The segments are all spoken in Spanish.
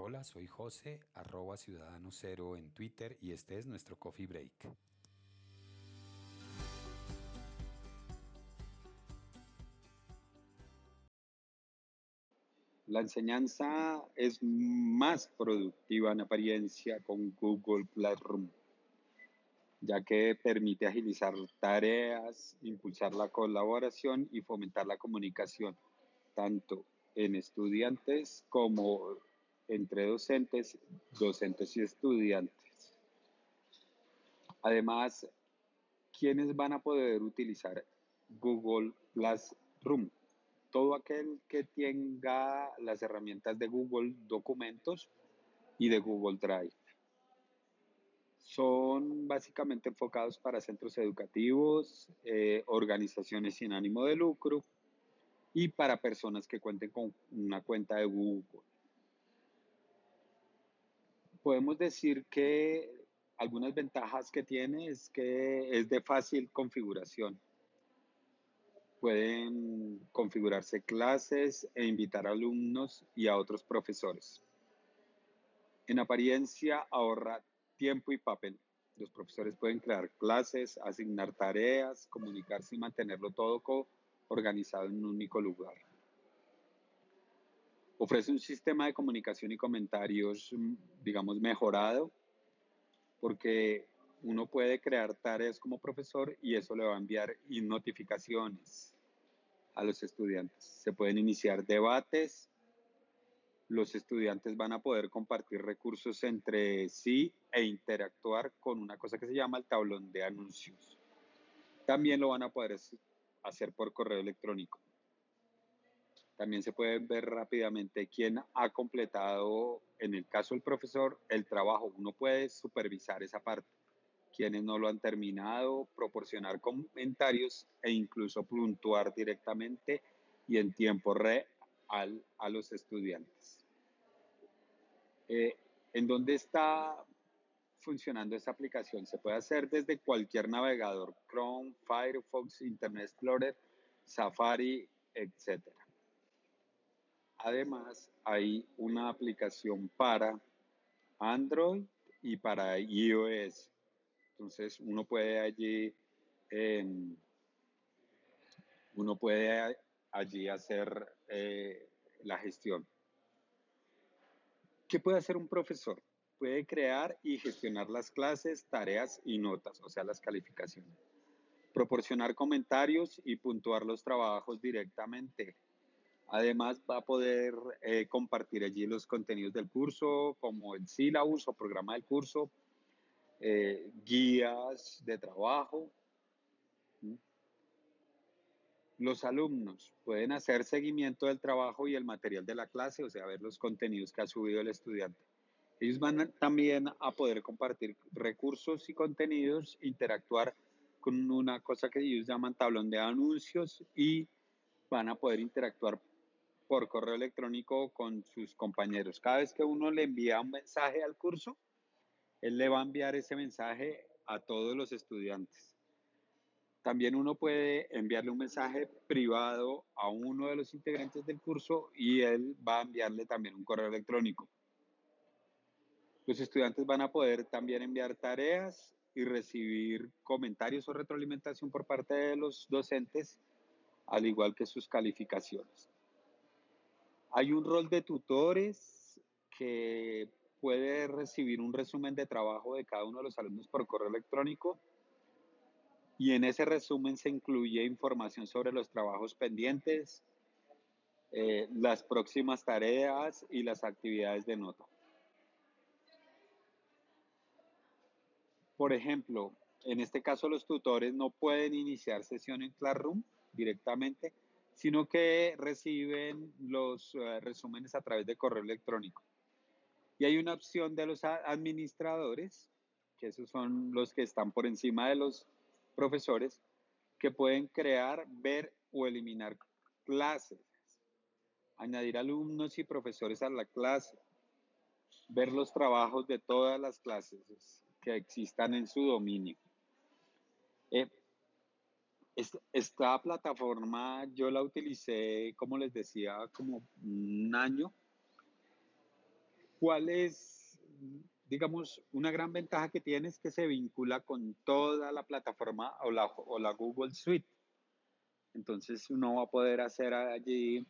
Hola, soy José, arroba ciudadano en Twitter y este es nuestro Coffee Break. La enseñanza es más productiva en apariencia con Google Classroom, ya que permite agilizar tareas, impulsar la colaboración y fomentar la comunicación, tanto en estudiantes como entre docentes, docentes y estudiantes. Además, ¿quiénes van a poder utilizar Google Classroom? Todo aquel que tenga las herramientas de Google Documentos y de Google Drive. Son básicamente enfocados para centros educativos, eh, organizaciones sin ánimo de lucro y para personas que cuenten con una cuenta de Google podemos decir que algunas ventajas que tiene es que es de fácil configuración. Pueden configurarse clases e invitar alumnos y a otros profesores. En apariencia ahorra tiempo y papel. Los profesores pueden crear clases, asignar tareas, comunicarse y mantenerlo todo organizado en un único lugar. Ofrece un sistema de comunicación y comentarios, mm, digamos, mejorado, porque uno puede crear tareas como profesor y eso le va a enviar notificaciones a los estudiantes. Se pueden iniciar debates, los estudiantes van a poder compartir recursos entre sí e interactuar con una cosa que se llama el tablón de anuncios. También lo van a poder hacer por correo electrónico. También se puede ver rápidamente quién ha completado, en el caso del profesor, el trabajo. Uno puede supervisar esa parte, quienes no lo han terminado, proporcionar comentarios e incluso puntuar directamente y en tiempo real a los estudiantes. Eh, ¿En dónde está funcionando esta aplicación? Se puede hacer desde cualquier navegador, Chrome, Firefox, Internet Explorer, Safari, etcétera. Además, hay una aplicación para Android y para iOS. Entonces, uno puede allí, em, uno puede allí hacer eh, la gestión. ¿Qué puede hacer un profesor? Puede crear y gestionar las clases, tareas y notas, o sea, las calificaciones. Proporcionar comentarios y puntuar los trabajos directamente Además, va a poder eh, compartir allí los contenidos del curso, como el sílabus o programa del curso, eh, guías de trabajo. Los alumnos pueden hacer seguimiento del trabajo y el material de la clase, o sea, ver los contenidos que ha subido el estudiante. Ellos van también a poder compartir recursos y contenidos, interactuar con una cosa que ellos llaman tablón de anuncios y van a poder interactuar por correo electrónico con sus compañeros. Cada vez que uno le envía un mensaje al curso, él le va a enviar ese mensaje a todos los estudiantes. También uno puede enviarle un mensaje privado a uno de los integrantes del curso y él va a enviarle también un correo electrónico. Los estudiantes van a poder también enviar tareas y recibir comentarios o retroalimentación por parte de los docentes, al igual que sus calificaciones. Hay un rol de tutores que puede recibir un resumen de trabajo de cada uno de los alumnos por correo electrónico y en ese resumen se incluye información sobre los trabajos pendientes, eh, las próximas tareas y las actividades de nota. Por ejemplo, en este caso los tutores no pueden iniciar sesión en Classroom directamente, sino que reciben los eh, resúmenes a través de correo electrónico. Y hay una opción de los administradores, que esos son los que están por encima de los profesores, que pueden crear, ver o eliminar clases, añadir alumnos y profesores a la clase, ver los trabajos de todas las clases que existan en su dominio. Eh, esta plataforma yo la utilicé, como les decía, como un año ¿Cuál es, digamos, una gran ventaja que tiene es que se vincula con toda la plataforma o la, o la Google Suite? Entonces uno va a poder hacer allí,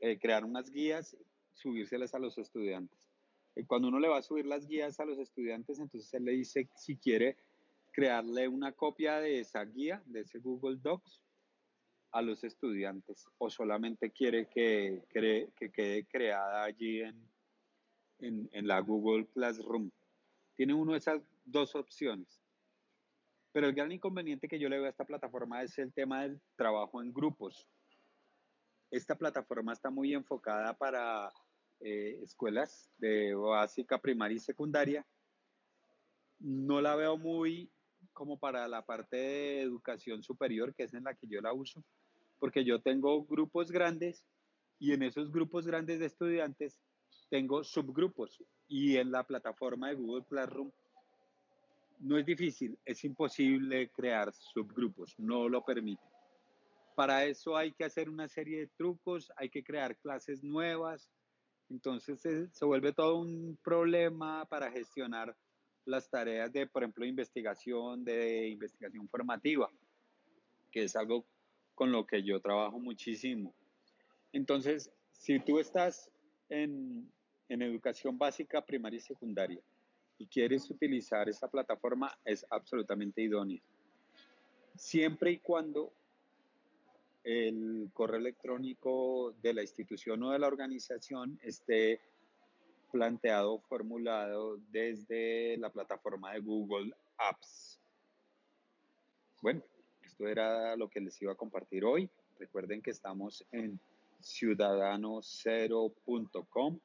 eh, crear unas guías, subírselas a los estudiantes. Y cuando uno le va a subir las guías a los estudiantes, entonces él le dice si quiere crearle una copia de esa guía, de ese Google Docs, a los estudiantes o solamente quiere que, que quede creada allí en, la Google Classroom. Tiene uno de esas dos opciones. Pero el gran inconveniente que yo le veo a esta plataforma es el tema del trabajo en grupos. Esta plataforma está muy enfocada para eh, escuelas de básica, primaria y secundaria. No la veo muy como para la parte de educación superior, que es en la que yo la uso, porque yo tengo grupos grandes y en esos grupos grandes de estudiantes tengo subgrupos y en la plataforma de Google Classroom no es difícil, es imposible crear subgrupos, no lo permite. Para eso hay que hacer una serie de trucos, hay que crear clases nuevas, entonces se, se vuelve todo un problema para gestionar las tareas de, por ejemplo, investigación, de investigación formativa, que es algo con lo que yo trabajo muchísimo. Entonces, si tú estás en, en educación básica, primaria y secundaria y quieres utilizar esa plataforma, es absolutamente idónea. Siempre y cuando el correo electrónico de la institución o de la organización esté planteado, formulado desde la plataforma de Google Apps. Bueno, esto era lo que les iba a compartir hoy. Recuerden que estamos en ciudadanocero.com.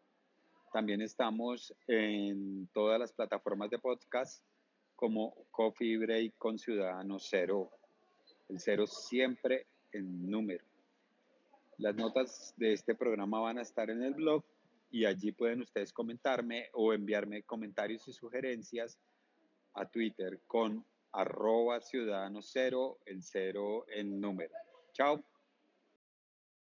También estamos en todas las plataformas de podcast como Coffee Break con Ciudadano Cero. El cero siempre en número. Las notas de este programa van a estar en el blog y allí pueden ustedes comentarme o enviarme comentarios y sugerencias a Twitter con arroba ciudadano cero, el cero en número. Chao.